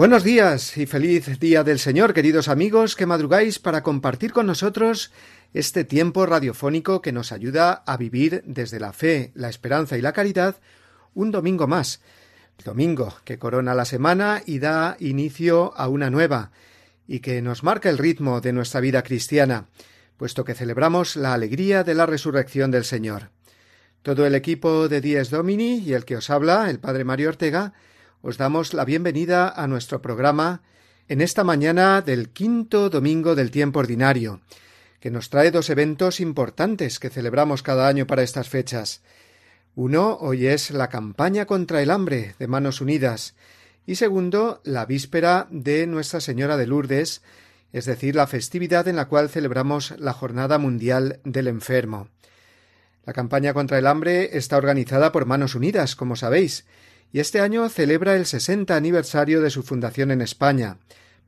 Buenos días y feliz día del Señor, queridos amigos, que madrugáis para compartir con nosotros este tiempo radiofónico que nos ayuda a vivir desde la fe, la esperanza y la caridad un domingo más. Domingo que corona la semana y da inicio a una nueva, y que nos marca el ritmo de nuestra vida cristiana, puesto que celebramos la alegría de la resurrección del Señor. Todo el equipo de Dies Domini y el que os habla, el Padre Mario Ortega, os damos la bienvenida a nuestro programa en esta mañana del quinto domingo del tiempo ordinario, que nos trae dos eventos importantes que celebramos cada año para estas fechas. Uno hoy es la campaña contra el hambre de Manos Unidas y segundo la víspera de Nuestra Señora de Lourdes, es decir, la festividad en la cual celebramos la Jornada Mundial del Enfermo. La campaña contra el hambre está organizada por Manos Unidas, como sabéis, y este año celebra el 60 aniversario de su fundación en España.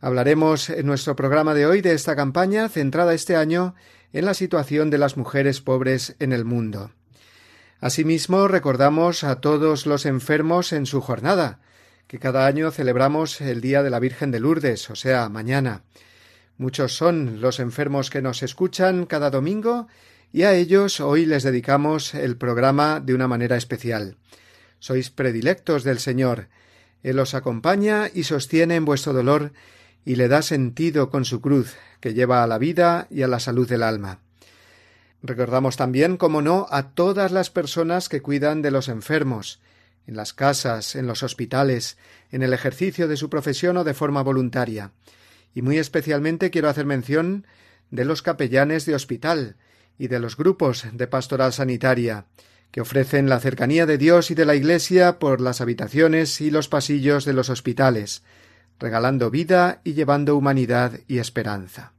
Hablaremos en nuestro programa de hoy de esta campaña centrada este año en la situación de las mujeres pobres en el mundo. Asimismo, recordamos a todos los enfermos en su jornada, que cada año celebramos el Día de la Virgen de Lourdes, o sea, mañana. Muchos son los enfermos que nos escuchan cada domingo y a ellos hoy les dedicamos el programa de una manera especial sois predilectos del Señor. Él os acompaña y sostiene en vuestro dolor y le da sentido con su cruz, que lleva a la vida y a la salud del alma. Recordamos también, como no, a todas las personas que cuidan de los enfermos, en las casas, en los hospitales, en el ejercicio de su profesión o de forma voluntaria. Y muy especialmente quiero hacer mención de los capellanes de hospital y de los grupos de pastoral sanitaria, que ofrecen la cercanía de Dios y de la Iglesia por las habitaciones y los pasillos de los hospitales, regalando vida y llevando humanidad y esperanza.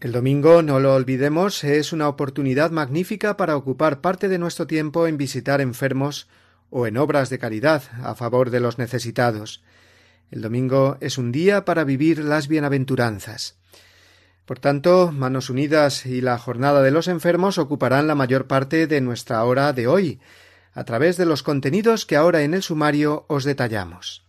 El domingo, no lo olvidemos, es una oportunidad magnífica para ocupar parte de nuestro tiempo en visitar enfermos o en obras de caridad a favor de los necesitados. El domingo es un día para vivir las bienaventuranzas. Por tanto, Manos Unidas y la Jornada de los Enfermos ocuparán la mayor parte de nuestra hora de hoy, a través de los contenidos que ahora en el sumario os detallamos.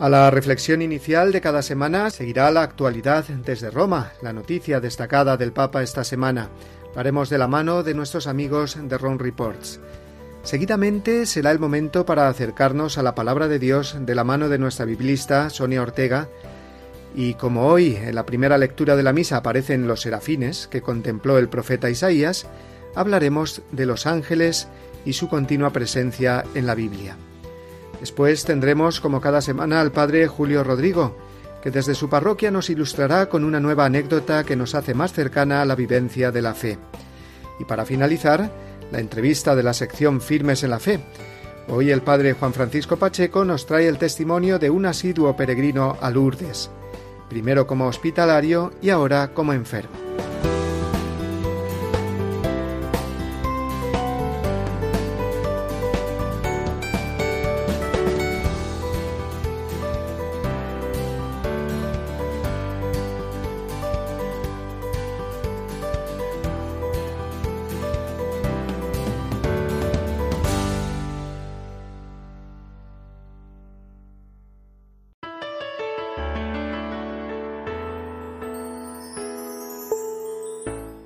A la reflexión inicial de cada semana seguirá la actualidad desde Roma, la noticia destacada del Papa esta semana. Lo de la mano de nuestros amigos de Ron Reports. Seguidamente será el momento para acercarnos a la palabra de Dios de la mano de nuestra biblista Sonia Ortega, y como hoy en la primera lectura de la misa aparecen los serafines que contempló el profeta Isaías, hablaremos de los ángeles y su continua presencia en la Biblia. Después tendremos, como cada semana, al padre Julio Rodrigo, que desde su parroquia nos ilustrará con una nueva anécdota que nos hace más cercana a la vivencia de la fe. Y para finalizar, la entrevista de la sección Firmes en la Fe. Hoy el padre Juan Francisco Pacheco nos trae el testimonio de un asiduo peregrino a Lourdes, primero como hospitalario y ahora como enfermo.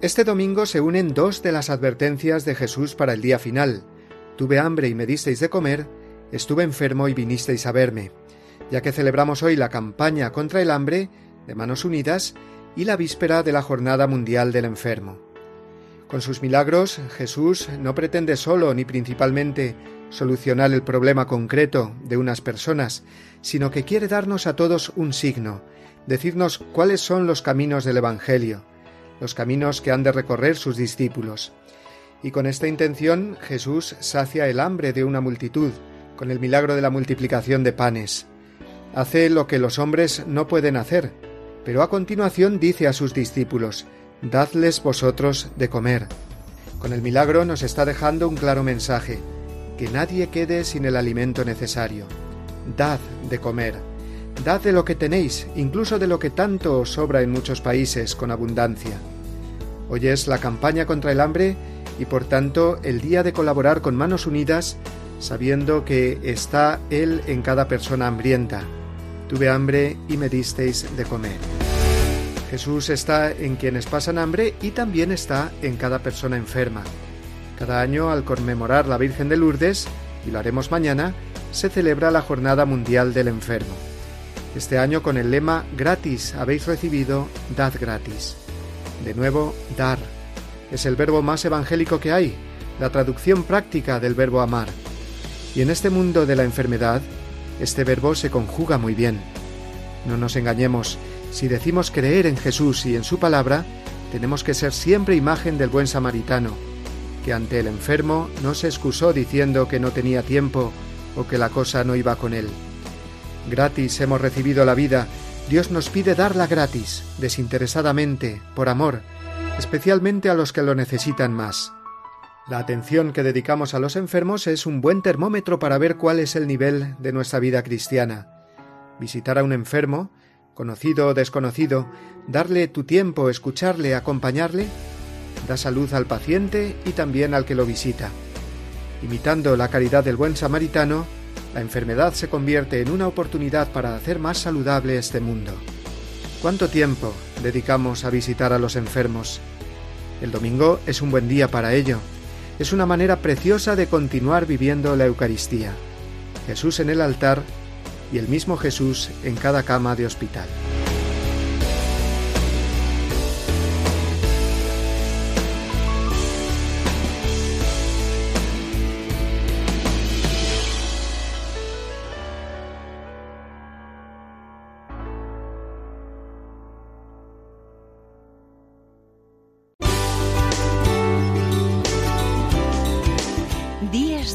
Este domingo se unen dos de las advertencias de Jesús para el día final. Tuve hambre y me disteis de comer, estuve enfermo y vinisteis a verme, ya que celebramos hoy la campaña contra el hambre de Manos Unidas y la víspera de la Jornada Mundial del Enfermo. Con sus milagros, Jesús no pretende solo ni principalmente solucionar el problema concreto de unas personas, sino que quiere darnos a todos un signo, decirnos cuáles son los caminos del Evangelio, los caminos que han de recorrer sus discípulos. Y con esta intención Jesús sacia el hambre de una multitud, con el milagro de la multiplicación de panes. Hace lo que los hombres no pueden hacer, pero a continuación dice a sus discípulos, Dadles vosotros de comer. Con el milagro nos está dejando un claro mensaje, que nadie quede sin el alimento necesario. Dad de comer. Dad de lo que tenéis, incluso de lo que tanto os sobra en muchos países con abundancia. Hoy es la campaña contra el hambre y por tanto el día de colaborar con manos unidas, sabiendo que está Él en cada persona hambrienta. Tuve hambre y me disteis de comer. Jesús está en quienes pasan hambre y también está en cada persona enferma. Cada año, al conmemorar la Virgen de Lourdes, y lo haremos mañana, se celebra la Jornada Mundial del Enfermo. Este año con el lema Gratis habéis recibido, dad gratis. De nuevo, dar. Es el verbo más evangélico que hay, la traducción práctica del verbo amar. Y en este mundo de la enfermedad, este verbo se conjuga muy bien. No nos engañemos, si decimos creer en Jesús y en su palabra, tenemos que ser siempre imagen del buen samaritano, que ante el enfermo no se excusó diciendo que no tenía tiempo o que la cosa no iba con él. Gratis hemos recibido la vida, Dios nos pide darla gratis, desinteresadamente, por amor, especialmente a los que lo necesitan más. La atención que dedicamos a los enfermos es un buen termómetro para ver cuál es el nivel de nuestra vida cristiana. Visitar a un enfermo, conocido o desconocido, darle tu tiempo, escucharle, acompañarle, da salud al paciente y también al que lo visita. Imitando la caridad del buen samaritano, la enfermedad se convierte en una oportunidad para hacer más saludable este mundo. ¿Cuánto tiempo dedicamos a visitar a los enfermos? El domingo es un buen día para ello. Es una manera preciosa de continuar viviendo la Eucaristía. Jesús en el altar y el mismo Jesús en cada cama de hospital.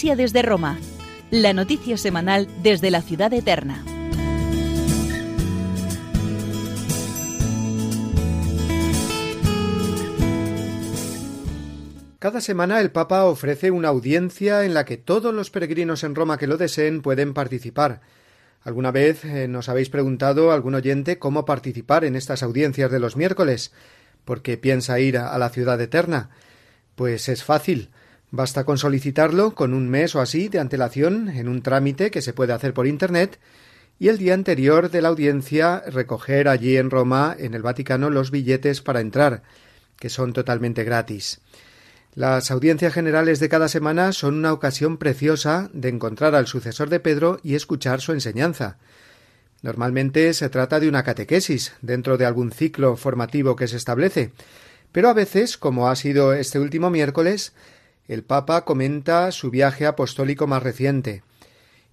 Desde Roma, la noticia semanal desde la ciudad eterna. Cada semana el Papa ofrece una audiencia en la que todos los peregrinos en Roma que lo deseen pueden participar. ¿Alguna vez eh, nos habéis preguntado, algún oyente, cómo participar en estas audiencias de los miércoles? porque piensa ir a la ciudad eterna. Pues es fácil. Basta con solicitarlo con un mes o así de antelación en un trámite que se puede hacer por Internet y el día anterior de la audiencia recoger allí en Roma, en el Vaticano, los billetes para entrar, que son totalmente gratis. Las audiencias generales de cada semana son una ocasión preciosa de encontrar al sucesor de Pedro y escuchar su enseñanza. Normalmente se trata de una catequesis dentro de algún ciclo formativo que se establece, pero a veces, como ha sido este último miércoles, el Papa comenta su viaje apostólico más reciente.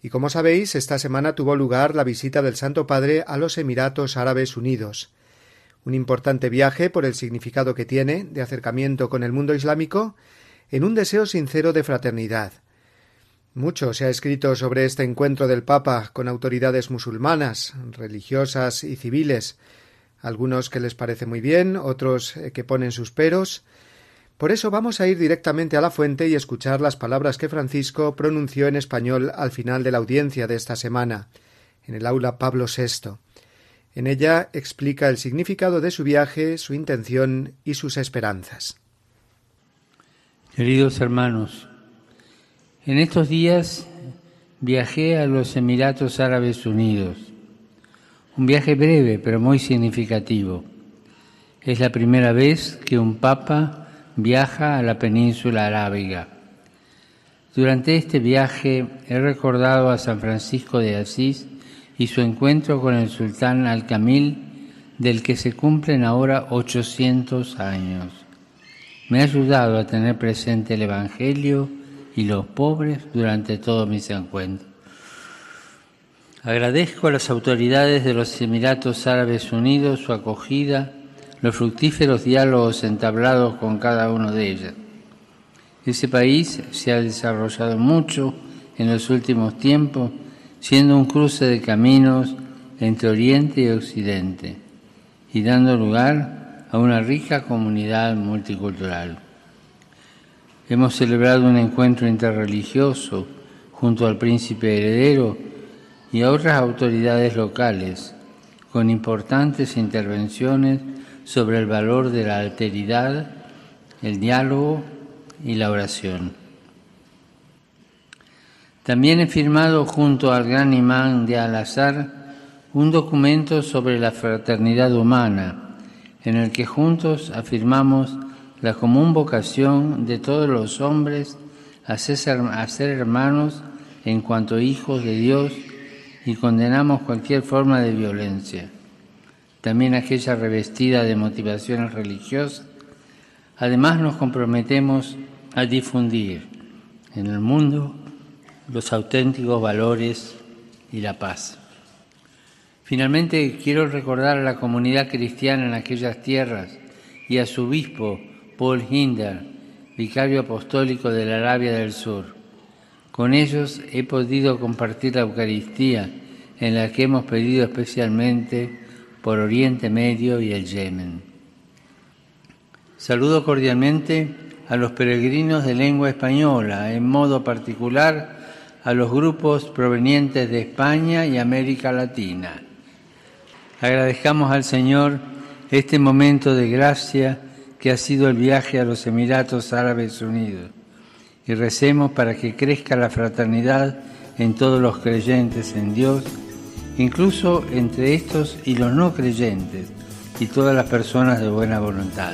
Y como sabéis, esta semana tuvo lugar la visita del Santo Padre a los Emiratos Árabes Unidos. Un importante viaje por el significado que tiene de acercamiento con el mundo islámico en un deseo sincero de fraternidad. Mucho se ha escrito sobre este encuentro del Papa con autoridades musulmanas, religiosas y civiles, algunos que les parece muy bien, otros que ponen sus peros. Por eso vamos a ir directamente a la fuente y escuchar las palabras que Francisco pronunció en español al final de la audiencia de esta semana, en el aula Pablo VI. En ella explica el significado de su viaje, su intención y sus esperanzas. Queridos hermanos, en estos días viajé a los Emiratos Árabes Unidos. Un viaje breve pero muy significativo. Es la primera vez que un papa viaja a la península arábiga. Durante este viaje he recordado a San Francisco de Asís y su encuentro con el sultán Al-Kamil, del que se cumplen ahora 800 años. Me ha ayudado a tener presente el Evangelio y los pobres durante todos mis encuentros. Agradezco a las autoridades de los Emiratos Árabes Unidos su acogida, los fructíferos diálogos entablados con cada uno de ellas. Ese país se ha desarrollado mucho en los últimos tiempos, siendo un cruce de caminos entre Oriente y Occidente y dando lugar a una rica comunidad multicultural. Hemos celebrado un encuentro interreligioso junto al príncipe heredero y a otras autoridades locales, con importantes intervenciones sobre el valor de la alteridad, el diálogo y la oración. También he firmado junto al gran imán de Al-Azhar un documento sobre la fraternidad humana, en el que juntos afirmamos la común vocación de todos los hombres a ser, hermanos en cuanto hijos de Dios y condenamos cualquier forma de violencia, también aquella revestida de motivaciones religiosas. Además nos comprometemos a difundir en el mundo los auténticos valores y la paz. Finalmente quiero recordar a la comunidad cristiana en aquellas tierras y a su obispo Paul Hinder, vicario apostólico de la Arabia del Sur. Con ellos he podido compartir la Eucaristía, en la que hemos pedido especialmente por Oriente Medio y el Yemen. Saludo cordialmente a los peregrinos de lengua española, en modo particular a los grupos provenientes de España y América Latina. Agradezcamos al Señor este momento de gracia que ha sido el viaje a los Emiratos Árabes Unidos y recemos para que crezca la fraternidad en todos los creyentes en Dios, incluso entre estos y los no creyentes y todas las personas de buena voluntad.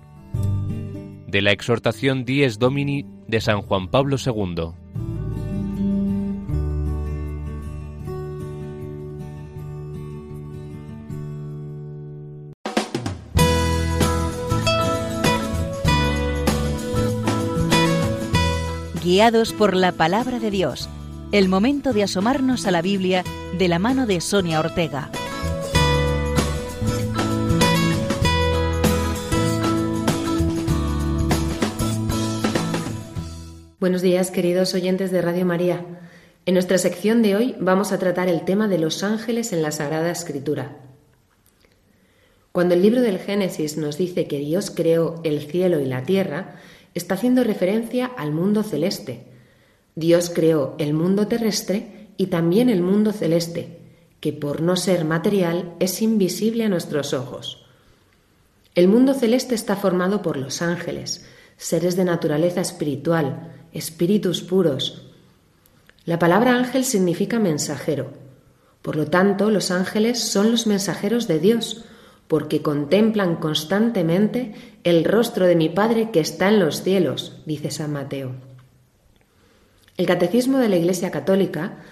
De la exhortación Dies Domini de San Juan Pablo II. Guiados por la palabra de Dios, el momento de asomarnos a la Biblia de la mano de Sonia Ortega. Buenos días, queridos oyentes de Radio María. En nuestra sección de hoy vamos a tratar el tema de los ángeles en la Sagrada Escritura. Cuando el libro del Génesis nos dice que Dios creó el cielo y la tierra, está haciendo referencia al mundo celeste. Dios creó el mundo terrestre y también el mundo celeste, que por no ser material es invisible a nuestros ojos. El mundo celeste está formado por los ángeles, seres de naturaleza espiritual, espíritus puros. La palabra ángel significa mensajero. Por lo tanto, los ángeles son los mensajeros de Dios, porque contemplan constantemente el rostro de mi Padre que está en los cielos, dice San Mateo. El Catecismo de la Iglesia Católica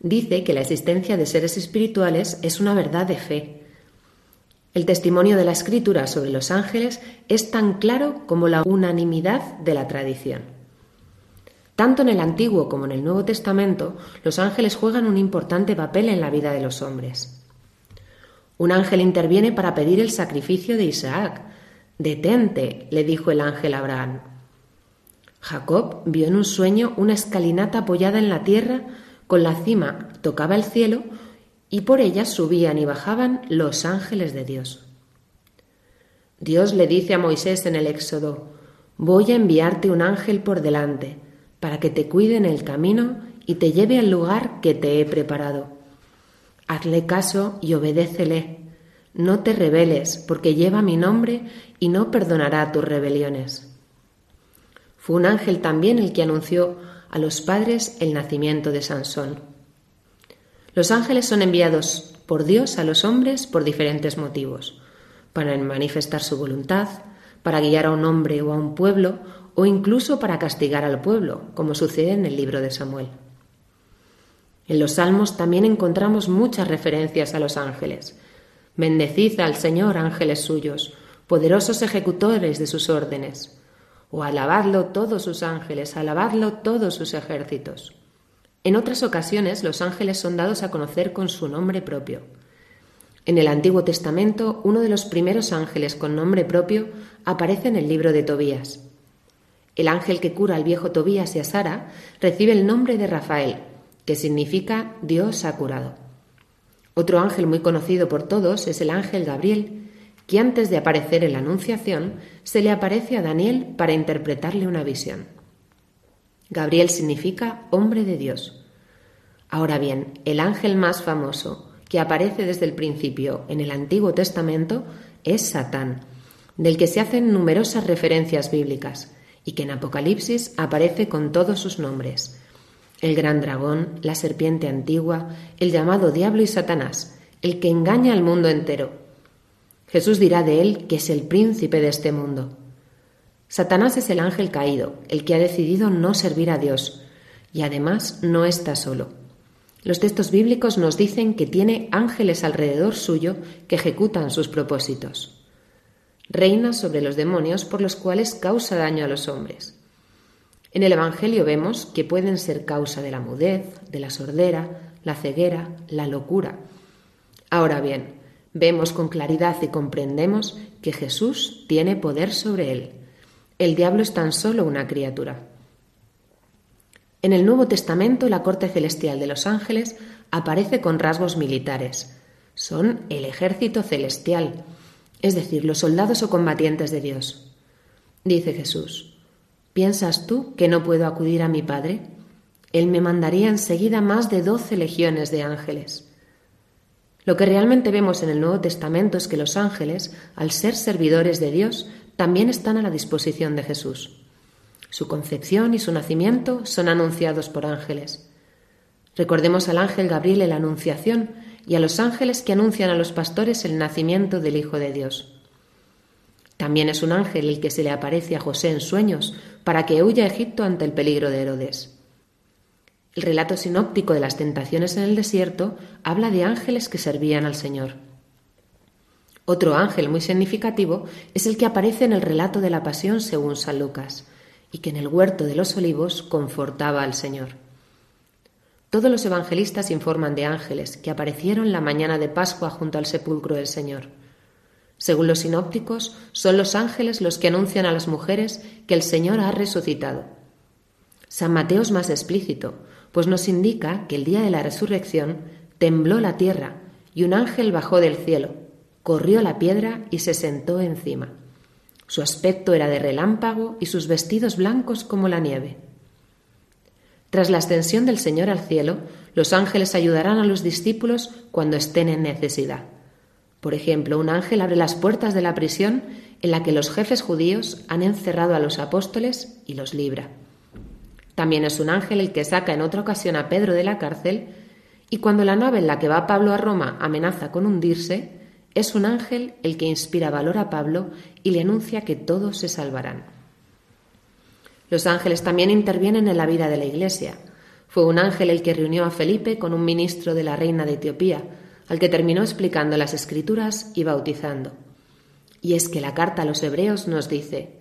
dice que la existencia de seres espirituales es una verdad de fe. El testimonio de la Escritura sobre los ángeles es tan claro como la unanimidad de la tradición. Tanto en el Antiguo como en el Nuevo Testamento, los ángeles juegan un importante papel en la vida de los hombres. Un ángel interviene para pedir el sacrificio de Isaac. Detente, le dijo el ángel a Abraham. Jacob vio en un sueño una escalinata apoyada en la tierra, con la cima tocaba el cielo, y por ella subían y bajaban los ángeles de Dios. Dios le dice a Moisés en el Éxodo, Voy a enviarte un ángel por delante, para que te cuide en el camino y te lleve al lugar que te he preparado. Hazle caso y obedécele. No te rebeles, porque lleva mi nombre y no perdonará tus rebeliones. Fue un ángel también el que anunció a los padres el nacimiento de Sansón. Los ángeles son enviados por Dios a los hombres por diferentes motivos, para manifestar su voluntad, para guiar a un hombre o a un pueblo o incluso para castigar al pueblo, como sucede en el libro de Samuel. En los Salmos también encontramos muchas referencias a los ángeles. Bendecid al Señor, ángeles suyos, poderosos ejecutores de sus órdenes. O alabadlo todos sus ángeles, alabadlo todos sus ejércitos. En otras ocasiones los ángeles son dados a conocer con su nombre propio. En el Antiguo Testamento, uno de los primeros ángeles con nombre propio aparece en el libro de Tobías. El ángel que cura al viejo Tobías y a Sara recibe el nombre de Rafael, que significa Dios ha curado. Otro ángel muy conocido por todos es el ángel Gabriel, que antes de aparecer en la Anunciación se le aparece a Daniel para interpretarle una visión. Gabriel significa hombre de Dios. Ahora bien, el ángel más famoso que aparece desde el principio en el Antiguo Testamento es Satán, del que se hacen numerosas referencias bíblicas y que en Apocalipsis aparece con todos sus nombres. El gran dragón, la serpiente antigua, el llamado diablo y Satanás, el que engaña al mundo entero. Jesús dirá de él que es el príncipe de este mundo. Satanás es el ángel caído, el que ha decidido no servir a Dios, y además no está solo. Los textos bíblicos nos dicen que tiene ángeles alrededor suyo que ejecutan sus propósitos reina sobre los demonios por los cuales causa daño a los hombres. En el Evangelio vemos que pueden ser causa de la mudez, de la sordera, la ceguera, la locura. Ahora bien, vemos con claridad y comprendemos que Jesús tiene poder sobre él. El diablo es tan solo una criatura. En el Nuevo Testamento la corte celestial de los ángeles aparece con rasgos militares. Son el ejército celestial, es decir, los soldados o combatientes de Dios. Dice Jesús, ¿piensas tú que no puedo acudir a mi Padre? Él me mandaría enseguida más de doce legiones de ángeles. Lo que realmente vemos en el Nuevo Testamento es que los ángeles, al ser servidores de Dios, también están a la disposición de Jesús. Su concepción y su nacimiento son anunciados por ángeles. Recordemos al ángel Gabriel en la Anunciación, y a los ángeles que anuncian a los pastores el nacimiento del Hijo de Dios. También es un ángel el que se le aparece a José en sueños para que huya a Egipto ante el peligro de Herodes. El relato sinóptico de las tentaciones en el desierto habla de ángeles que servían al Señor. Otro ángel muy significativo es el que aparece en el relato de la pasión según San Lucas, y que en el huerto de los olivos confortaba al Señor. Todos los evangelistas informan de ángeles que aparecieron la mañana de Pascua junto al sepulcro del Señor. Según los sinópticos, son los ángeles los que anuncian a las mujeres que el Señor ha resucitado. San Mateo es más explícito, pues nos indica que el día de la resurrección tembló la tierra y un ángel bajó del cielo, corrió la piedra y se sentó encima. Su aspecto era de relámpago y sus vestidos blancos como la nieve. Tras la ascensión del Señor al cielo, los ángeles ayudarán a los discípulos cuando estén en necesidad. Por ejemplo, un ángel abre las puertas de la prisión en la que los jefes judíos han encerrado a los apóstoles y los libra. También es un ángel el que saca en otra ocasión a Pedro de la cárcel y cuando la nave en la que va Pablo a Roma amenaza con hundirse, es un ángel el que inspira valor a Pablo y le anuncia que todos se salvarán. Los ángeles también intervienen en la vida de la Iglesia. Fue un ángel el que reunió a Felipe con un ministro de la reina de Etiopía, al que terminó explicando las escrituras y bautizando. Y es que la carta a los hebreos nos dice,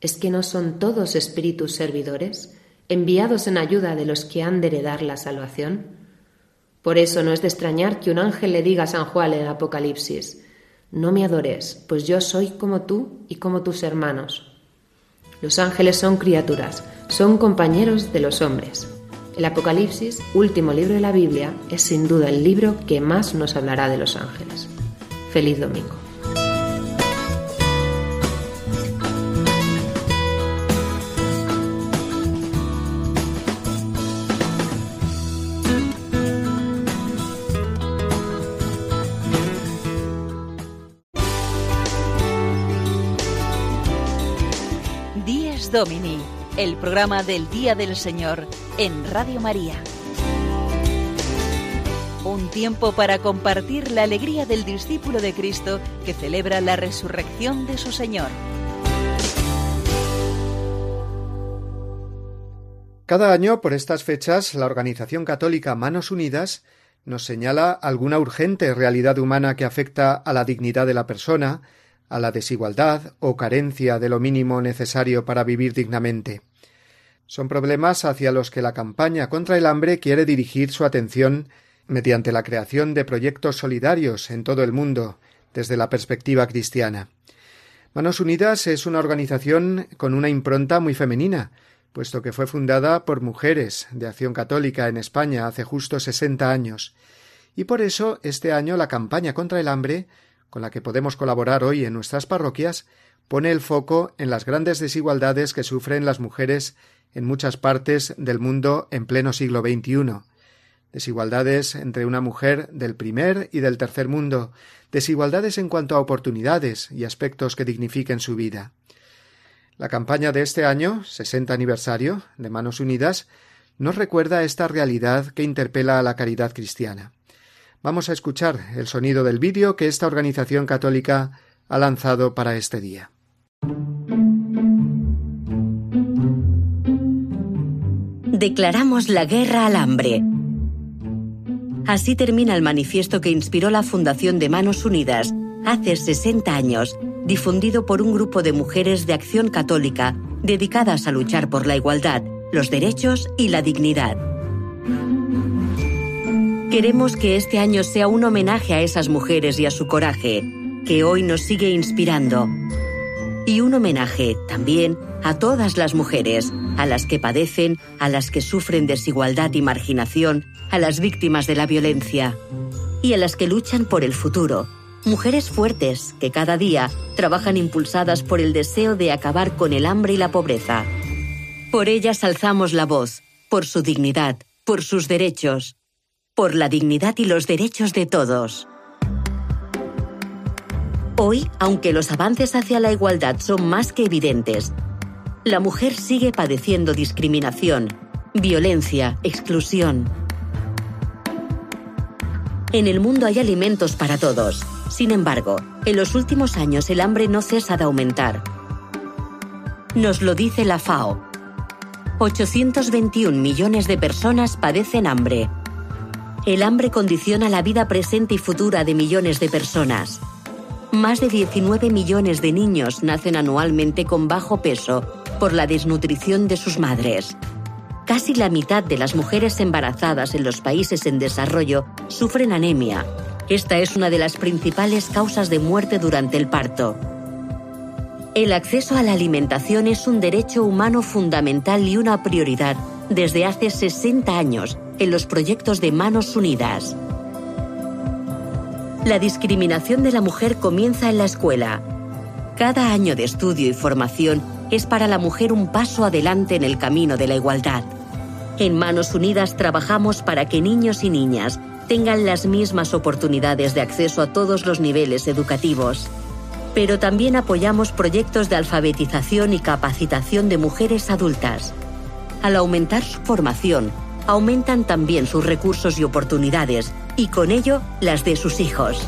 ¿es que no son todos espíritus servidores, enviados en ayuda de los que han de heredar la salvación? Por eso no es de extrañar que un ángel le diga a San Juan en el Apocalipsis, no me adores, pues yo soy como tú y como tus hermanos. Los ángeles son criaturas, son compañeros de los hombres. El Apocalipsis, último libro de la Biblia, es sin duda el libro que más nos hablará de los ángeles. Feliz domingo. Domini, el programa del Día del Señor en Radio María. Un tiempo para compartir la alegría del discípulo de Cristo que celebra la resurrección de su Señor. Cada año, por estas fechas, la organización católica Manos Unidas nos señala alguna urgente realidad humana que afecta a la dignidad de la persona, a la desigualdad o carencia de lo mínimo necesario para vivir dignamente. Son problemas hacia los que la campaña contra el hambre quiere dirigir su atención mediante la creación de proyectos solidarios en todo el mundo desde la perspectiva cristiana. Manos Unidas es una organización con una impronta muy femenina, puesto que fue fundada por mujeres de acción católica en España hace justo sesenta años, y por eso este año la campaña contra el hambre con la que podemos colaborar hoy en nuestras parroquias, pone el foco en las grandes desigualdades que sufren las mujeres en muchas partes del mundo en pleno siglo XXI. Desigualdades entre una mujer del primer y del tercer mundo, desigualdades en cuanto a oportunidades y aspectos que dignifiquen su vida. La campaña de este año, 60 aniversario de Manos Unidas, nos recuerda esta realidad que interpela a la caridad cristiana. Vamos a escuchar el sonido del vídeo que esta organización católica ha lanzado para este día. Declaramos la guerra al hambre. Así termina el manifiesto que inspiró la Fundación de Manos Unidas hace 60 años, difundido por un grupo de mujeres de acción católica dedicadas a luchar por la igualdad, los derechos y la dignidad. Queremos que este año sea un homenaje a esas mujeres y a su coraje, que hoy nos sigue inspirando. Y un homenaje también a todas las mujeres, a las que padecen, a las que sufren desigualdad y marginación, a las víctimas de la violencia y a las que luchan por el futuro. Mujeres fuertes que cada día trabajan impulsadas por el deseo de acabar con el hambre y la pobreza. Por ellas alzamos la voz, por su dignidad, por sus derechos, por la dignidad y los derechos de todos. Hoy, aunque los avances hacia la igualdad son más que evidentes, la mujer sigue padeciendo discriminación, violencia, exclusión. En el mundo hay alimentos para todos, Sin embargo, en los últimos años el hambre no cesa de aumentar. Nos lo dice la FAO. 821 millones de personas padecen hambre. El hambre condiciona la vida presente y futura de millones de personas. Más de 19 millones de niños nacen anualmente con bajo peso por la desnutrición de sus madres. Casi la mitad de las mujeres embarazadas en los países en desarrollo sufren anemia. Esta es una de las principales causas de muerte durante el parto. El acceso a la alimentación es un derecho humano fundamental y una prioridad desde hace 60 años en los proyectos de Manos Unidas. La discriminación de la mujer comienza en la escuela. Cada año de estudio y formación es para la mujer un paso adelante en el camino de la igualdad. En Manos Unidas trabajamos para que niños y niñas tengan las mismas oportunidades de acceso a todos los niveles educativos. Pero también apoyamos proyectos de alfabetización y capacitación de mujeres adultas. Al aumentar su formación, aumentan también sus recursos y oportunidades, y con ello las de sus hijos.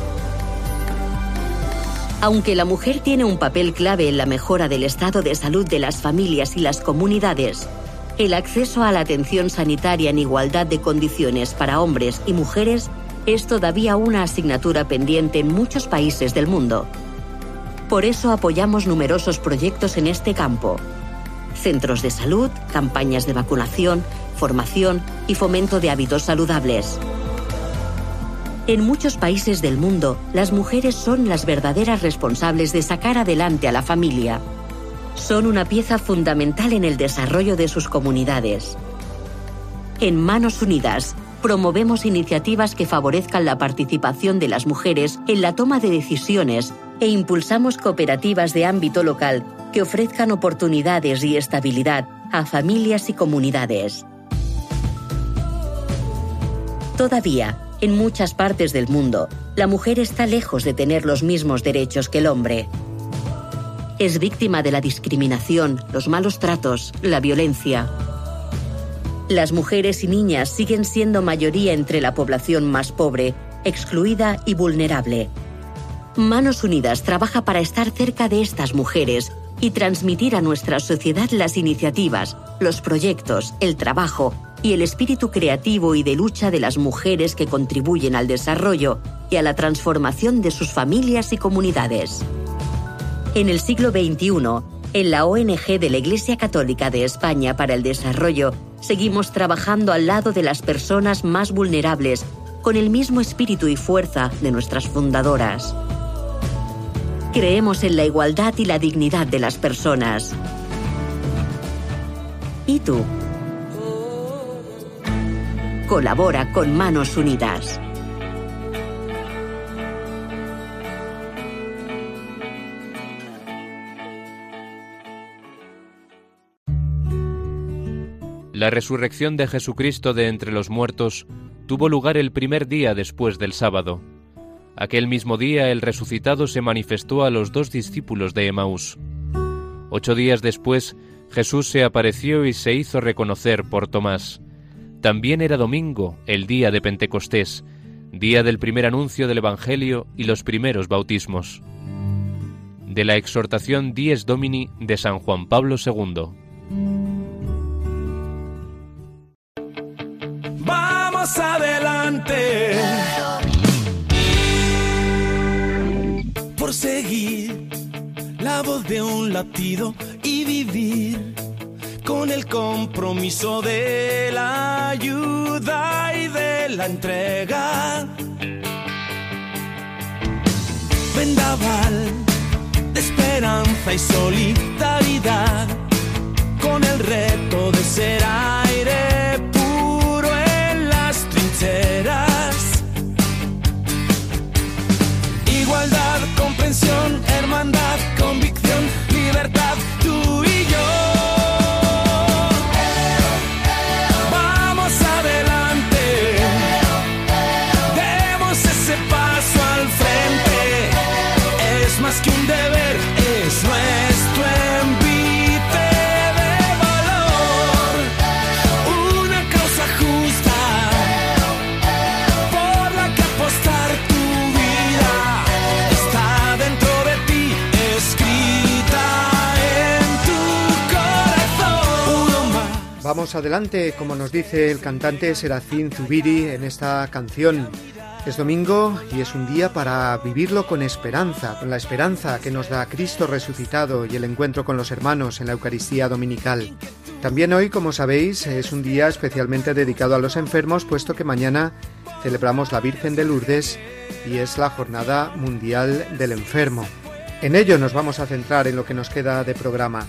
Aunque la mujer tiene un papel clave en la mejora del estado de salud de las familias y las comunidades, el acceso a la atención sanitaria en igualdad de condiciones para hombres y mujeres es todavía una asignatura pendiente en muchos países del mundo. Por eso apoyamos numerosos proyectos en este campo. Centros de salud, campañas de vacunación, formación y fomento de hábitos saludables. En muchos países del mundo, las mujeres son las verdaderas responsables de sacar adelante a la familia. Son una pieza fundamental en el desarrollo de sus comunidades. En Manos Unidas, promovemos iniciativas que favorezcan la participación de las mujeres en la toma de decisiones e impulsamos cooperativas de ámbito local que ofrezcan oportunidades y estabilidad a familias y comunidades. Todavía, en muchas partes del mundo, la mujer está lejos de tener los mismos derechos que el hombre. Es víctima de la discriminación, los malos tratos, la violencia. Las mujeres y niñas siguen siendo mayoría entre la población más pobre, excluida y vulnerable. Manos Unidas trabaja para estar cerca de estas mujeres y transmitir a nuestra sociedad las iniciativas, los proyectos, el trabajo y el espíritu creativo y de lucha de las mujeres que contribuyen al desarrollo y a la transformación de sus familias y comunidades. En el siglo XXI, en la ONG de la Iglesia Católica de España para el Desarrollo, seguimos trabajando al lado de las personas más vulnerables, con el mismo espíritu y fuerza de nuestras fundadoras. Creemos en la igualdad y la dignidad de las personas. ¿Y tú? colabora con Manos Unidas. La resurrección de Jesucristo de entre los muertos tuvo lugar el primer día después del sábado. Aquel mismo día el resucitado se manifestó a los dos discípulos de Emaús. Ocho días después Jesús se apareció y se hizo reconocer por Tomás. También era domingo, el día de Pentecostés, día del primer anuncio del Evangelio y los primeros bautismos. De la exhortación Dies Domini de San Juan Pablo II. Vamos adelante. Seguir la voz de un latido y vivir con el compromiso de la ayuda y de la entrega. Vendaval de esperanza y solidaridad con el reto de ser aire puro en las trincheras. Igualdad, comprensión, hermandad, convicción, libertad, tú y yo. Vamos adelante, como nos dice el cantante Serafín Zubiri en esta canción. Es domingo y es un día para vivirlo con esperanza, con la esperanza que nos da Cristo resucitado y el encuentro con los hermanos en la Eucaristía Dominical. También hoy, como sabéis, es un día especialmente dedicado a los enfermos, puesto que mañana celebramos la Virgen de Lourdes y es la Jornada Mundial del Enfermo. En ello nos vamos a centrar en lo que nos queda de programa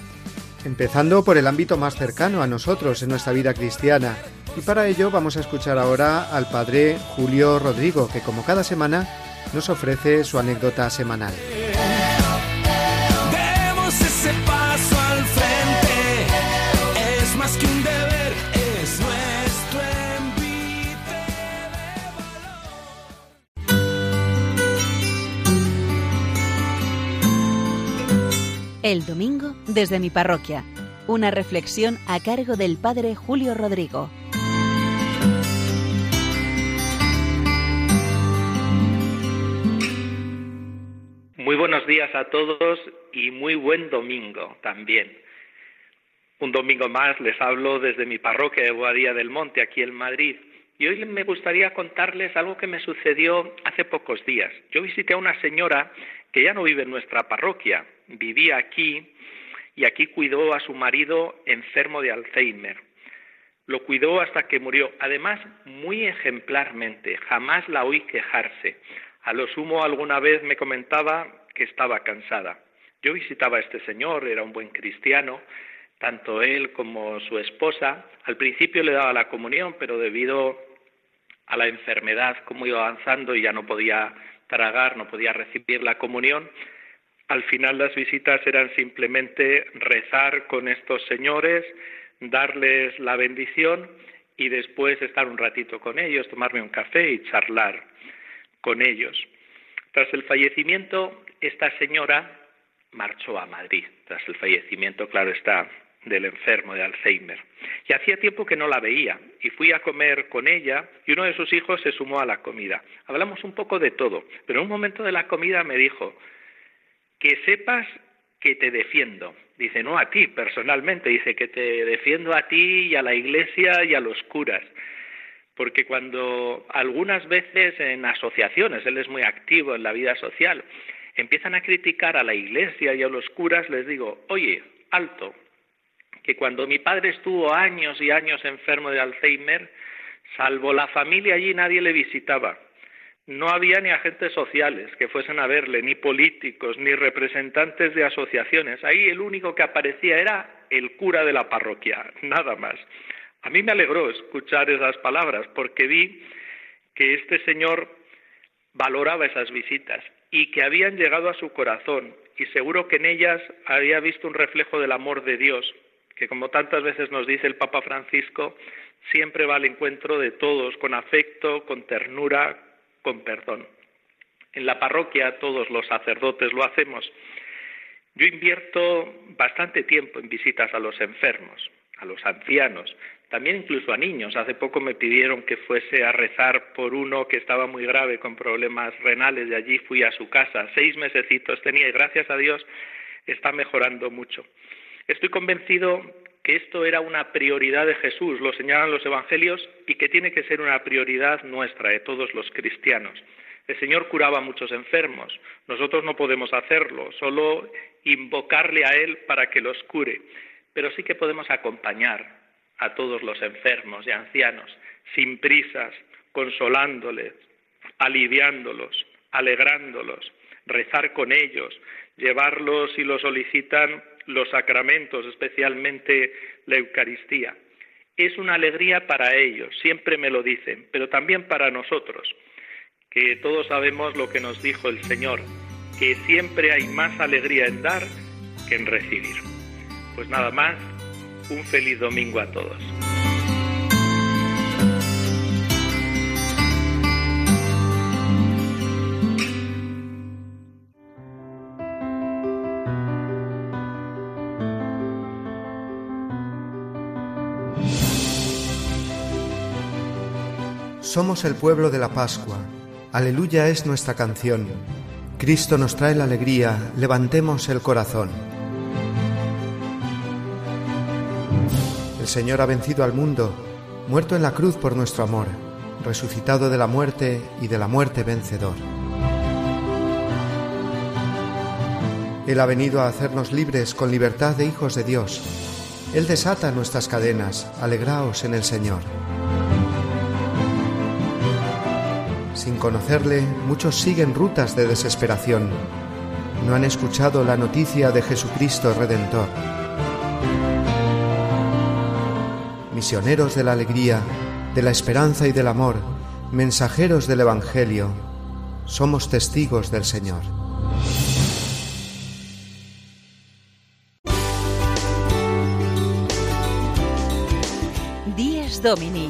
empezando por el ámbito más cercano a nosotros en nuestra vida cristiana. Y para ello vamos a escuchar ahora al padre Julio Rodrigo, que como cada semana nos ofrece su anécdota semanal. El domingo desde mi parroquia. Una reflexión a cargo del Padre Julio Rodrigo. Muy buenos días a todos y muy buen domingo también. Un domingo más les hablo desde mi parroquia de Boadía del Monte, aquí en Madrid. Y hoy me gustaría contarles algo que me sucedió hace pocos días. Yo visité a una señora que ya no vive en nuestra parroquia, vivía aquí y aquí cuidó a su marido enfermo de Alzheimer. Lo cuidó hasta que murió, además muy ejemplarmente, jamás la oí quejarse. A lo sumo alguna vez me comentaba que estaba cansada. Yo visitaba a este señor, era un buen cristiano, tanto él como su esposa. Al principio le daba la comunión, pero debido a la enfermedad, como iba avanzando y ya no podía tragar, no podía recibir la comunión, al final las visitas eran simplemente rezar con estos señores, darles la bendición y después estar un ratito con ellos, tomarme un café y charlar con ellos. Tras el fallecimiento, esta señora marchó a Madrid. Tras el fallecimiento, claro está, del enfermo de Alzheimer. Y hacía tiempo que no la veía y fui a comer con ella y uno de sus hijos se sumó a la comida. Hablamos un poco de todo, pero en un momento de la comida me dijo, que sepas que te defiendo. Dice, no a ti personalmente, dice que te defiendo a ti y a la iglesia y a los curas. Porque cuando algunas veces en asociaciones, él es muy activo en la vida social, empiezan a criticar a la iglesia y a los curas, les digo, oye, alto, que cuando mi padre estuvo años y años enfermo de Alzheimer, salvo la familia allí nadie le visitaba. No había ni agentes sociales que fuesen a verle, ni políticos, ni representantes de asociaciones. Ahí el único que aparecía era el cura de la parroquia, nada más. A mí me alegró escuchar esas palabras porque vi que este señor valoraba esas visitas y que habían llegado a su corazón y seguro que en ellas había visto un reflejo del amor de Dios, que como tantas veces nos dice el Papa Francisco, siempre va al encuentro de todos, con afecto, con ternura, con perdón. En la parroquia todos los sacerdotes lo hacemos. Yo invierto bastante tiempo en visitas a los enfermos, a los ancianos, también incluso a niños. Hace poco me pidieron que fuese a rezar por uno que estaba muy grave con problemas renales y allí fui a su casa. Seis mesecitos tenía y gracias a Dios está mejorando mucho. Estoy convencido que esto era una prioridad de Jesús, lo señalan los evangelios, y que tiene que ser una prioridad nuestra, de todos los cristianos. El Señor curaba a muchos enfermos, nosotros no podemos hacerlo, solo invocarle a Él para que los cure, pero sí que podemos acompañar a todos los enfermos y ancianos, sin prisas, consolándoles, aliviándolos, alegrándolos, rezar con ellos, llevarlos si lo solicitan los sacramentos, especialmente la Eucaristía. Es una alegría para ellos, siempre me lo dicen, pero también para nosotros, que todos sabemos lo que nos dijo el Señor, que siempre hay más alegría en dar que en recibir. Pues nada más, un feliz domingo a todos. Somos el pueblo de la Pascua. Aleluya es nuestra canción. Cristo nos trae la alegría, levantemos el corazón. El Señor ha vencido al mundo, muerto en la cruz por nuestro amor, resucitado de la muerte y de la muerte vencedor. Él ha venido a hacernos libres con libertad de hijos de Dios. Él desata nuestras cadenas, alegraos en el Señor. Sin conocerle, muchos siguen rutas de desesperación. No han escuchado la noticia de Jesucristo Redentor. Misioneros de la alegría, de la esperanza y del amor, mensajeros del Evangelio, somos testigos del Señor. Domini,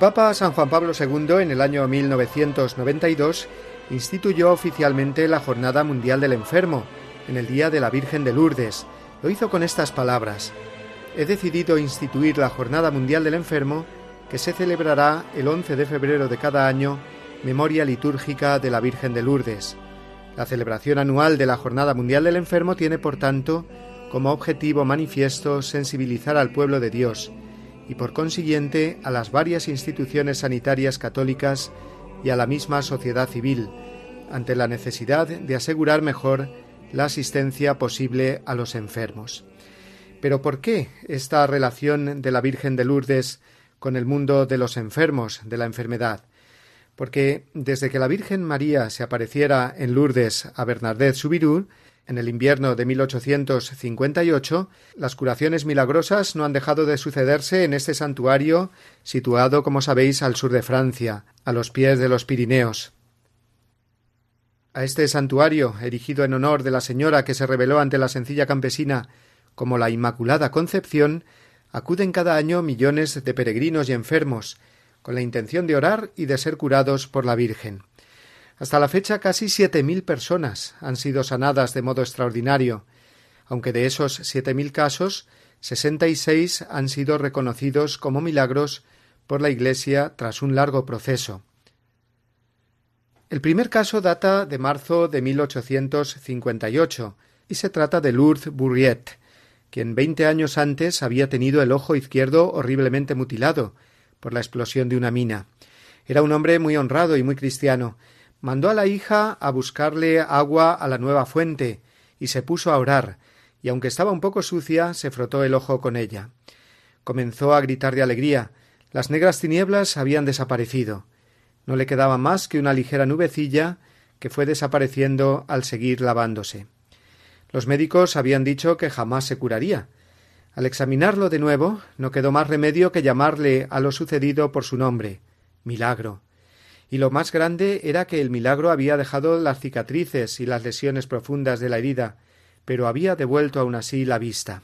Papa San Juan Pablo II en el año 1992 instituyó oficialmente la Jornada Mundial del Enfermo, en el Día de la Virgen de Lourdes. Lo hizo con estas palabras. He decidido instituir la Jornada Mundial del Enfermo, que se celebrará el 11 de febrero de cada año, memoria litúrgica de la Virgen de Lourdes. La celebración anual de la Jornada Mundial del Enfermo tiene, por tanto, como objetivo manifiesto sensibilizar al pueblo de Dios, y por consiguiente a las varias instituciones sanitarias católicas y a la misma sociedad civil, ante la necesidad de asegurar mejor la asistencia posible a los enfermos. Pero ¿por qué esta relación de la Virgen de Lourdes con el mundo de los enfermos de la enfermedad? Porque desde que la Virgen María se apareciera en Lourdes a Bernadette Soubirous, en el invierno de 1858, las curaciones milagrosas no han dejado de sucederse en este santuario situado, como sabéis, al sur de Francia, a los pies de los Pirineos. A este santuario, erigido en honor de la señora que se reveló ante la sencilla campesina como la Inmaculada Concepción, acuden cada año millones de peregrinos y enfermos, con la intención de orar y de ser curados por la Virgen. Hasta la fecha casi siete mil personas han sido sanadas de modo extraordinario, aunque de esos siete mil casos, sesenta y seis han sido reconocidos como milagros por la Iglesia tras un largo proceso. El primer caso data de marzo de 1858 y se trata de Lourdes Bourriet, quien veinte años antes había tenido el ojo izquierdo horriblemente mutilado por la explosión de una mina. Era un hombre muy honrado y muy cristiano, mandó a la hija a buscarle agua a la nueva fuente, y se puso a orar, y aunque estaba un poco sucia, se frotó el ojo con ella. Comenzó a gritar de alegría. Las negras tinieblas habían desaparecido. No le quedaba más que una ligera nubecilla que fue desapareciendo al seguir lavándose. Los médicos habían dicho que jamás se curaría. Al examinarlo de nuevo, no quedó más remedio que llamarle a lo sucedido por su nombre milagro y lo más grande era que el milagro había dejado las cicatrices y las lesiones profundas de la herida, pero había devuelto aún así la vista.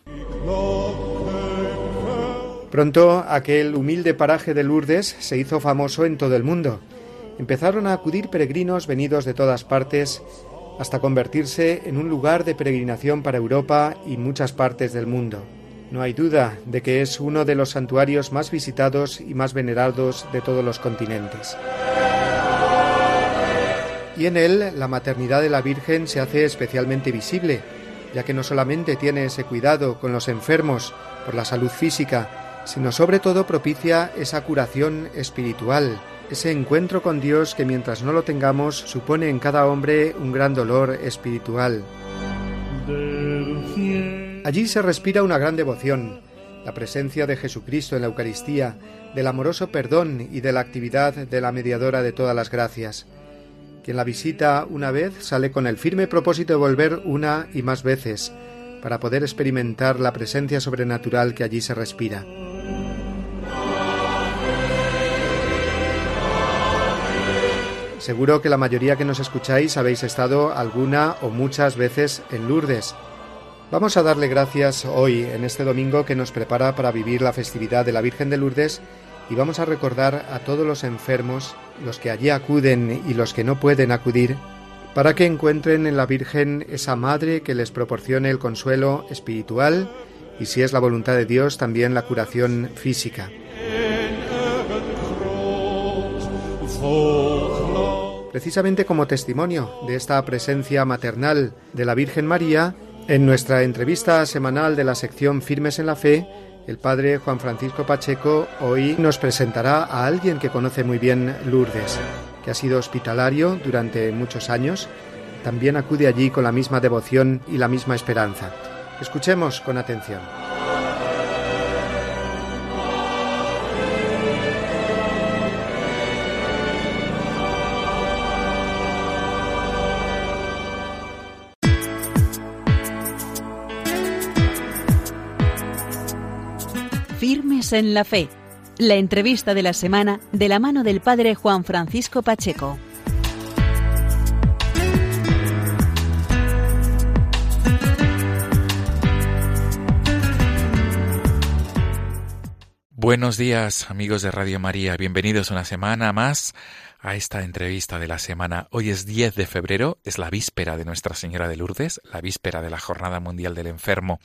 Pronto aquel humilde paraje de Lourdes se hizo famoso en todo el mundo. Empezaron a acudir peregrinos venidos de todas partes hasta convertirse en un lugar de peregrinación para Europa y muchas partes del mundo. No hay duda de que es uno de los santuarios más visitados y más venerados de todos los continentes y en él la maternidad de la Virgen se hace especialmente visible, ya que no solamente tiene ese cuidado con los enfermos por la salud física, sino sobre todo propicia esa curación espiritual, ese encuentro con Dios que mientras no lo tengamos supone en cada hombre un gran dolor espiritual. Allí se respira una gran devoción, la presencia de Jesucristo en la Eucaristía, del amoroso perdón y de la actividad de la mediadora de todas las gracias. Quien la visita una vez sale con el firme propósito de volver una y más veces, para poder experimentar la presencia sobrenatural que allí se respira. Seguro que la mayoría que nos escucháis habéis estado alguna o muchas veces en Lourdes. Vamos a darle gracias hoy, en este domingo que nos prepara para vivir la festividad de la Virgen de Lourdes, y vamos a recordar a todos los enfermos, los que allí acuden y los que no pueden acudir, para que encuentren en la Virgen esa madre que les proporcione el consuelo espiritual y, si es la voluntad de Dios, también la curación física. Precisamente como testimonio de esta presencia maternal de la Virgen María, en nuestra entrevista semanal de la sección Firmes en la Fe, el padre Juan Francisco Pacheco hoy nos presentará a alguien que conoce muy bien Lourdes, que ha sido hospitalario durante muchos años, también acude allí con la misma devoción y la misma esperanza. Escuchemos con atención. En la Fe, la entrevista de la semana de la mano del Padre Juan Francisco Pacheco. Buenos días amigos de Radio María, bienvenidos una semana más a esta entrevista de la semana. Hoy es 10 de febrero, es la víspera de Nuestra Señora de Lourdes, la víspera de la Jornada Mundial del Enfermo.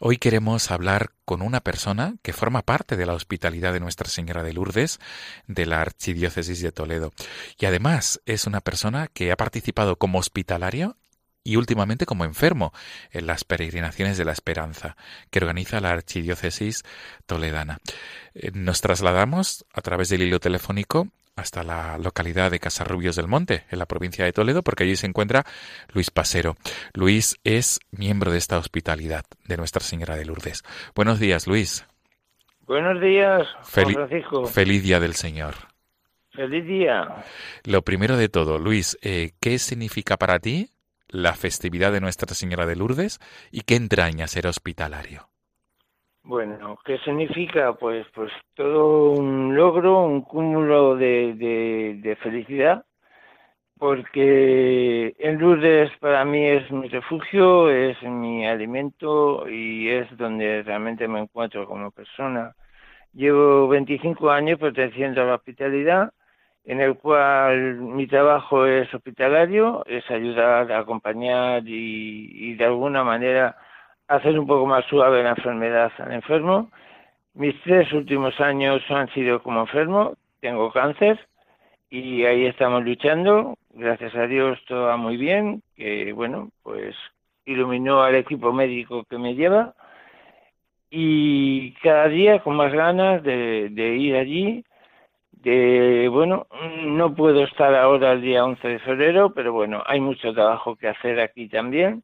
Hoy queremos hablar con una persona que forma parte de la hospitalidad de Nuestra Señora de Lourdes, de la Archidiócesis de Toledo. Y además es una persona que ha participado como hospitalario y últimamente como enfermo en las peregrinaciones de la esperanza que organiza la Archidiócesis Toledana. Eh, nos trasladamos a través del hilo telefónico hasta la localidad de Casarrubios del Monte, en la provincia de Toledo, porque allí se encuentra Luis Pasero. Luis es miembro de esta hospitalidad de Nuestra Señora de Lourdes. Buenos días, Luis. Buenos días, Francisco. Feliz día del Señor. Feliz día. Lo primero de todo, Luis, eh, ¿qué significa para ti la festividad de Nuestra Señora de Lourdes y qué entraña ser hospitalario? Bueno, ¿qué significa? Pues, pues todo un logro, un cúmulo de, de, felicidad, porque en Lourdes para mí es mi refugio, es mi alimento y es donde realmente me encuentro como persona. Llevo 25 años perteneciendo a la hospitalidad, en el cual mi trabajo es hospitalario, es ayudar, acompañar y, y de alguna manera hacer un poco más suave la enfermedad al enfermo. Mis tres últimos años han sido como enfermo, tengo cáncer y ahí estamos luchando. Gracias a Dios todo va muy bien, que bueno, pues iluminó al equipo médico que me lleva y cada día con más ganas de, de ir allí. De, bueno, no puedo estar ahora el día 11 de febrero, pero bueno, hay mucho trabajo que hacer aquí también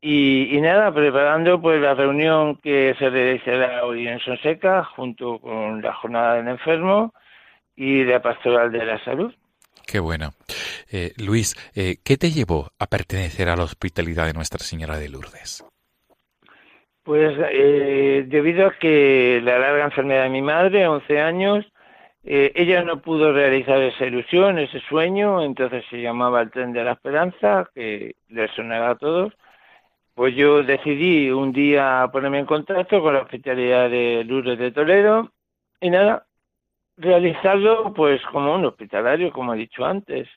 y, nada, preparando pues la reunión que se realizará hoy en Sonseca junto con la jornada del enfermo y la pastoral de la salud. Qué bueno. Eh, Luis, eh, ¿qué te llevó a pertenecer a la hospitalidad de Nuestra Señora de Lourdes? Pues eh, debido a que la larga enfermedad de mi madre, 11 años, ella no pudo realizar esa ilusión, ese sueño, entonces se llamaba el tren de la esperanza, que le sonará a todos, pues yo decidí un día ponerme en contacto con la hospitalidad de Lourdes de Toledo y nada, realizarlo pues como un hospitalario, como he dicho antes.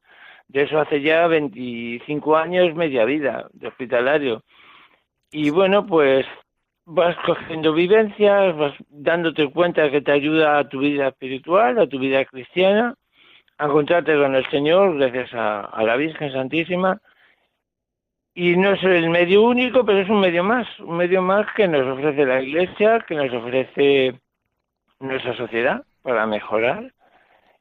De eso hace ya 25 años, media vida de hospitalario. Y bueno, pues vas cogiendo vivencias, vas dándote cuenta que te ayuda a tu vida espiritual, a tu vida cristiana, a encontrarte con el Señor gracias a, a la Virgen Santísima y no es el medio único, pero es un medio más, un medio más que nos ofrece la Iglesia, que nos ofrece nuestra sociedad para mejorar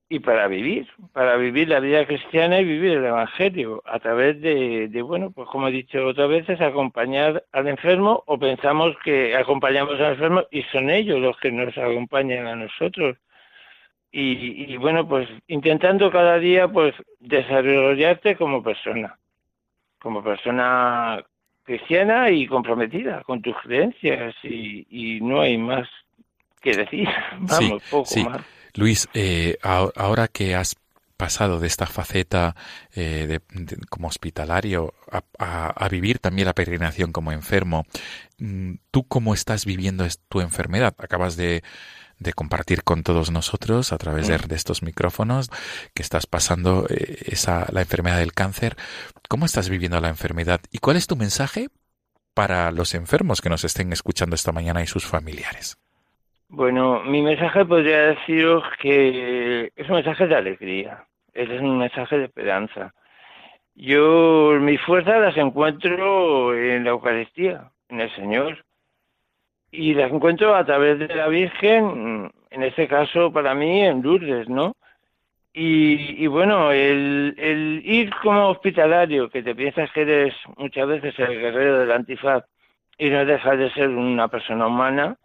y para vivir, para vivir la vida cristiana y vivir el Evangelio a través de, de, bueno, pues como he dicho otras veces, acompañar al enfermo o pensamos que acompañamos al enfermo y son ellos los que nos acompañan a nosotros. y, bueno, pues intentando cada día pues desarrollarte como persona, como persona cristiana y comprometida con tus creencias y, no hay más que decir, vamos, poco más. Luis, eh, ahora que has pasado de esta faceta eh, como hospitalario a, vivir también la peregrinación como enfermo, mm, ¿tú cómo estás viviendo tu enfermedad? Acabas de, compartir con todos nosotros a través de, estos micrófonos que estás pasando eh, esa, la enfermedad del cáncer. ¿Cómo estás viviendo la enfermedad? ¿Y cuál es tu mensaje para los enfermos que nos estén escuchando esta mañana y sus familiares? Bueno, mi mensaje podría deciros que es un mensaje de alegría es un mensaje de esperanza. Yo mis fuerzas las encuentro en la Eucaristía, en el Señor. Y las encuentro a través de la Virgen, en este caso para mí en Lourdes, ¿no? Y, bueno, el, el, ir como hospitalario, que te piensas que eres muchas veces el guerrero del antifaz y no dejas de ser una persona humana,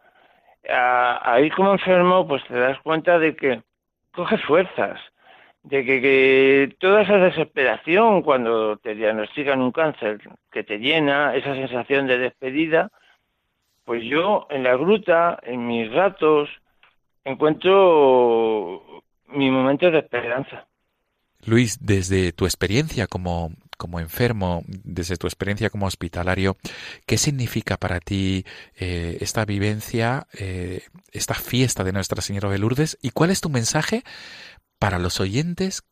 a, a ir como enfermo, pues te das cuenta de que coges fuerzas, de que, toda esa desesperación cuando te diagnostican un cáncer que te llena, esa sensación de despedida, pues yo en la gruta, en mis ratos, encuentro mi momento de esperanza. Luis, desde tu experiencia como, como enfermo, desde tu experiencia como hospitalario, ¿qué significa para ti eh, esta vivencia, eh, esta fiesta de Nuestra Señora de Lourdes? ¿Y cuál es tu mensaje para los oyentes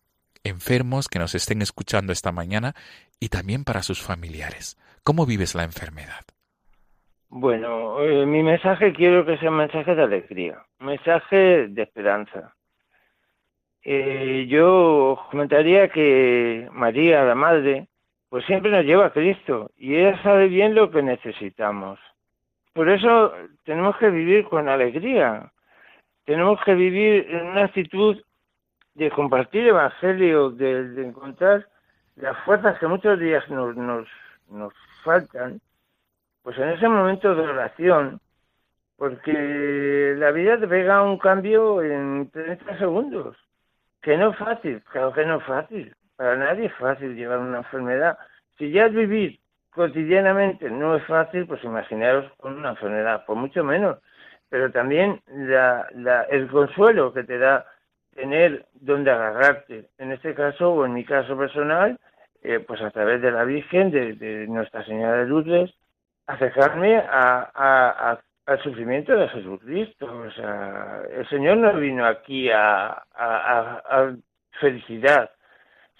enfermos que nos estén escuchando esta mañana y también para sus familiares. ¿Cómo vives la enfermedad? Bueno, eh, mi mensaje quiero que sea un mensaje de alegría, un mensaje de esperanza. Eh, yo comentaría que María, la Madre, pues siempre nos lleva a Cristo y ella sabe bien lo que necesitamos. Por eso tenemos que vivir con alegría, tenemos que vivir en una actitud de compartir evangelio, de, encontrar las fuerzas que muchos días nos, nos, nos faltan, pues en ese momento de oración, porque la vida te pega un cambio en 30 segundos, que no es fácil, claro que no es fácil, para nadie es fácil llevar una enfermedad. Si ya vivir cotidianamente no es fácil, pues imaginaros con una enfermedad, por mucho menos, pero también la, la, el consuelo que te da tener donde agarrarte. En este caso, o en mi caso personal, eh, pues a través de la Virgen, de, Nuestra Señora de Lourdes, acercarme a, al sufrimiento de Jesucristo. O sea, el Señor no vino aquí a, felicidad,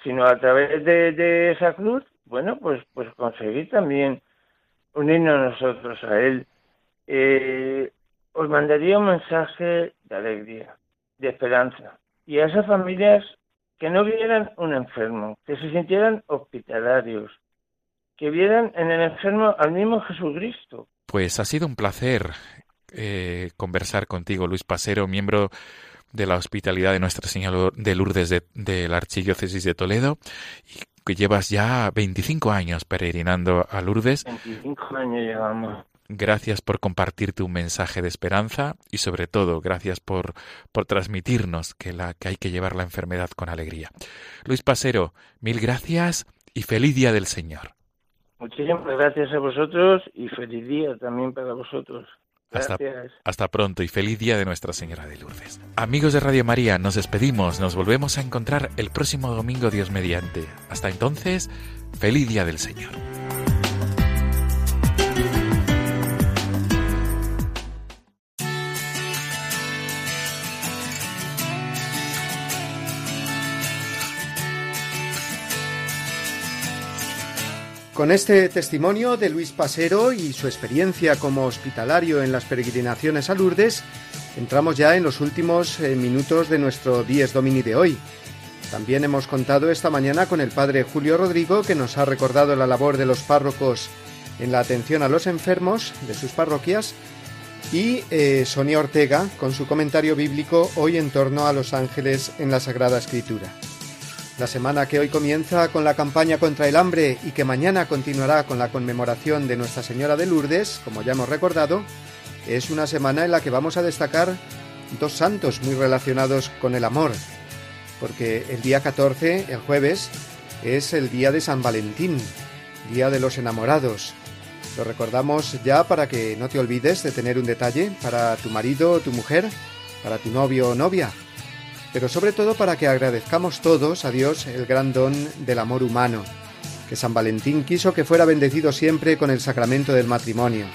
sino a través de, esa cruz, bueno, pues, pues conseguir también unirnos nosotros a Él. Eh, os mandaría un mensaje de alegría, de esperanza y a esas familias que no vieran un enfermo, que se sintieran hospitalarios, que vieran en el enfermo al mismo Jesucristo. Pues ha sido un placer eh, conversar contigo, Luis Pasero, miembro de la hospitalidad de Nuestra Señora de Lourdes de, la Archidiócesis de Toledo, y que llevas ya 25 años peregrinando a Lourdes. 25 años llevamos. Gracias por compartir tu mensaje de esperanza y sobre todo gracias por, por transmitirnos que, la, que hay que llevar la enfermedad con alegría. Luis Pasero, mil gracias y feliz día del Señor. Muchísimas gracias a vosotros y feliz día también para vosotros. Hasta, hasta, pronto y feliz día de Nuestra Señora de Lourdes. Amigos de Radio María, nos despedimos, nos volvemos a encontrar el próximo domingo Dios mediante. Hasta entonces, feliz día del Señor. Con este testimonio de Luis Pasero y su experiencia como hospitalario en las peregrinaciones a Lourdes, entramos ya en los últimos eh, minutos de nuestro Dies Domini de hoy. También hemos contado esta mañana con el padre Julio Rodrigo, que nos ha recordado la labor de los párrocos en la atención a los enfermos de sus parroquias, y eh, Sonia Ortega con su comentario bíblico hoy en torno a los ángeles en la Sagrada Escritura. La semana que hoy comienza con la campaña contra el hambre y que mañana continuará con la conmemoración de Nuestra Señora de Lourdes, como ya hemos recordado, es una semana en la que vamos a destacar dos santos muy relacionados con el amor, porque el día 14, el jueves, es el día de San Valentín, día de los enamorados. Lo recordamos ya para que no te olvides de tener un detalle para tu marido o tu mujer, para tu novio o novia, pero sobre todo para que agradezcamos todos a Dios el gran don del amor humano, que San Valentín quiso que fuera bendecido siempre con el sacramento del matrimonio.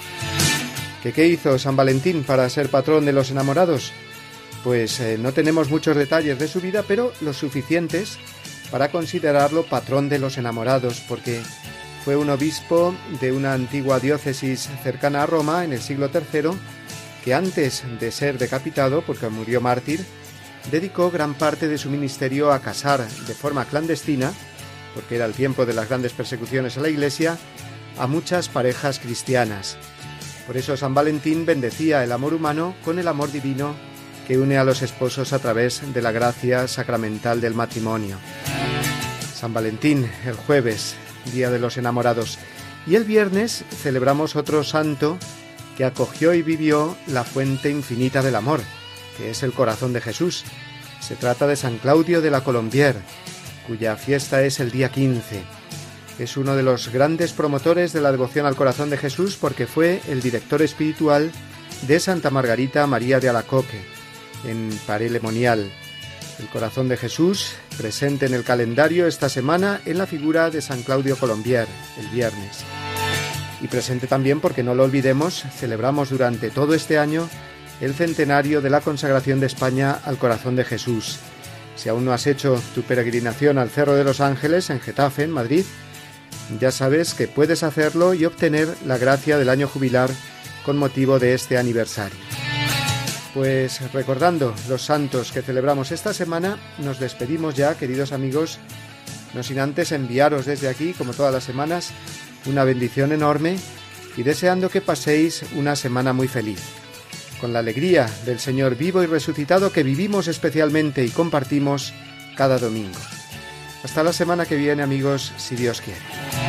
¿Que qué hizo San Valentín para ser patrón de los enamorados? Pues eh, no tenemos muchos detalles de su vida, pero los suficientes para considerarlo patrón de los enamorados, porque fue un obispo de una antigua diócesis cercana a Roma en el siglo III, que antes de ser decapitado, porque murió mártir, dedicó gran parte de su ministerio a casar de forma clandestina, porque era el tiempo de las grandes persecuciones a la Iglesia, a muchas parejas cristianas. Por eso San Valentín bendecía el amor humano con el amor divino que une a los esposos a través de la gracia sacramental del matrimonio. San Valentín, el jueves, Día de los Enamorados, y el viernes celebramos otro santo que acogió y vivió la fuente infinita del amor, que es el corazón de Jesús. Se trata de San Claudio de la Colombière, cuya fiesta es el día 15. Es uno de los grandes promotores de la devoción al corazón de Jesús porque fue el director espiritual de Santa Margarita María de Alacoque, en Parelemonial. El corazón de Jesús, presente en el calendario esta semana en la figura de San Claudio Colombier, el viernes. Y presente también porque no lo olvidemos, celebramos durante todo este año el centenario de la consagración de España al corazón de Jesús. Si aún no has hecho tu peregrinación al Cerro de los Ángeles en Getafe, en Madrid, ya sabes que puedes hacerlo y obtener la gracia del año jubilar con motivo de este aniversario. Pues recordando los santos que celebramos esta semana, nos despedimos ya, queridos amigos, no sin antes enviaros desde aquí, como todas las semanas, una bendición enorme y deseando que paséis una semana muy feliz, con la alegría del Señor vivo y resucitado que vivimos especialmente y compartimos cada domingo. Hasta la semana que viene, amigos, si Dios quiere.